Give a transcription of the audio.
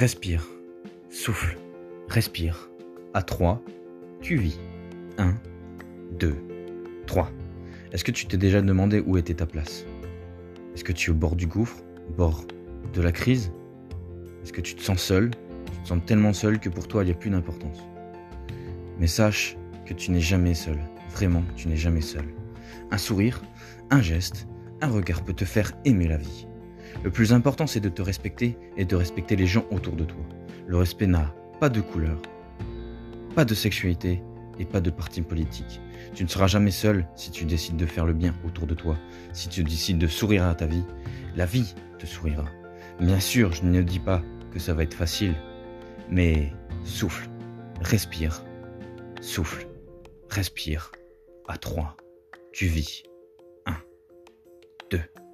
Respire. Souffle. Respire. À 3, tu vis. 1, 2, 3. Est-ce que tu t'es déjà demandé où était ta place? Est-ce que tu es au bord du gouffre Au bord de la crise? Est-ce que tu te sens seul? Tu te sens tellement seul que pour toi il n'y a plus d'importance. Mais sache que tu n'es jamais seul. Vraiment, tu n'es jamais seul. Un sourire, un geste, un regard peut te faire aimer la vie. Le plus important, c'est de te respecter et de respecter les gens autour de toi. Le respect n'a pas de couleur, pas de sexualité et pas de parti politique. Tu ne seras jamais seul si tu décides de faire le bien autour de toi. Si tu décides de sourire à ta vie, la vie te sourira. Bien sûr, je ne dis pas que ça va être facile, mais souffle, respire, souffle, respire. À 3, tu vis. 1, 2, 3.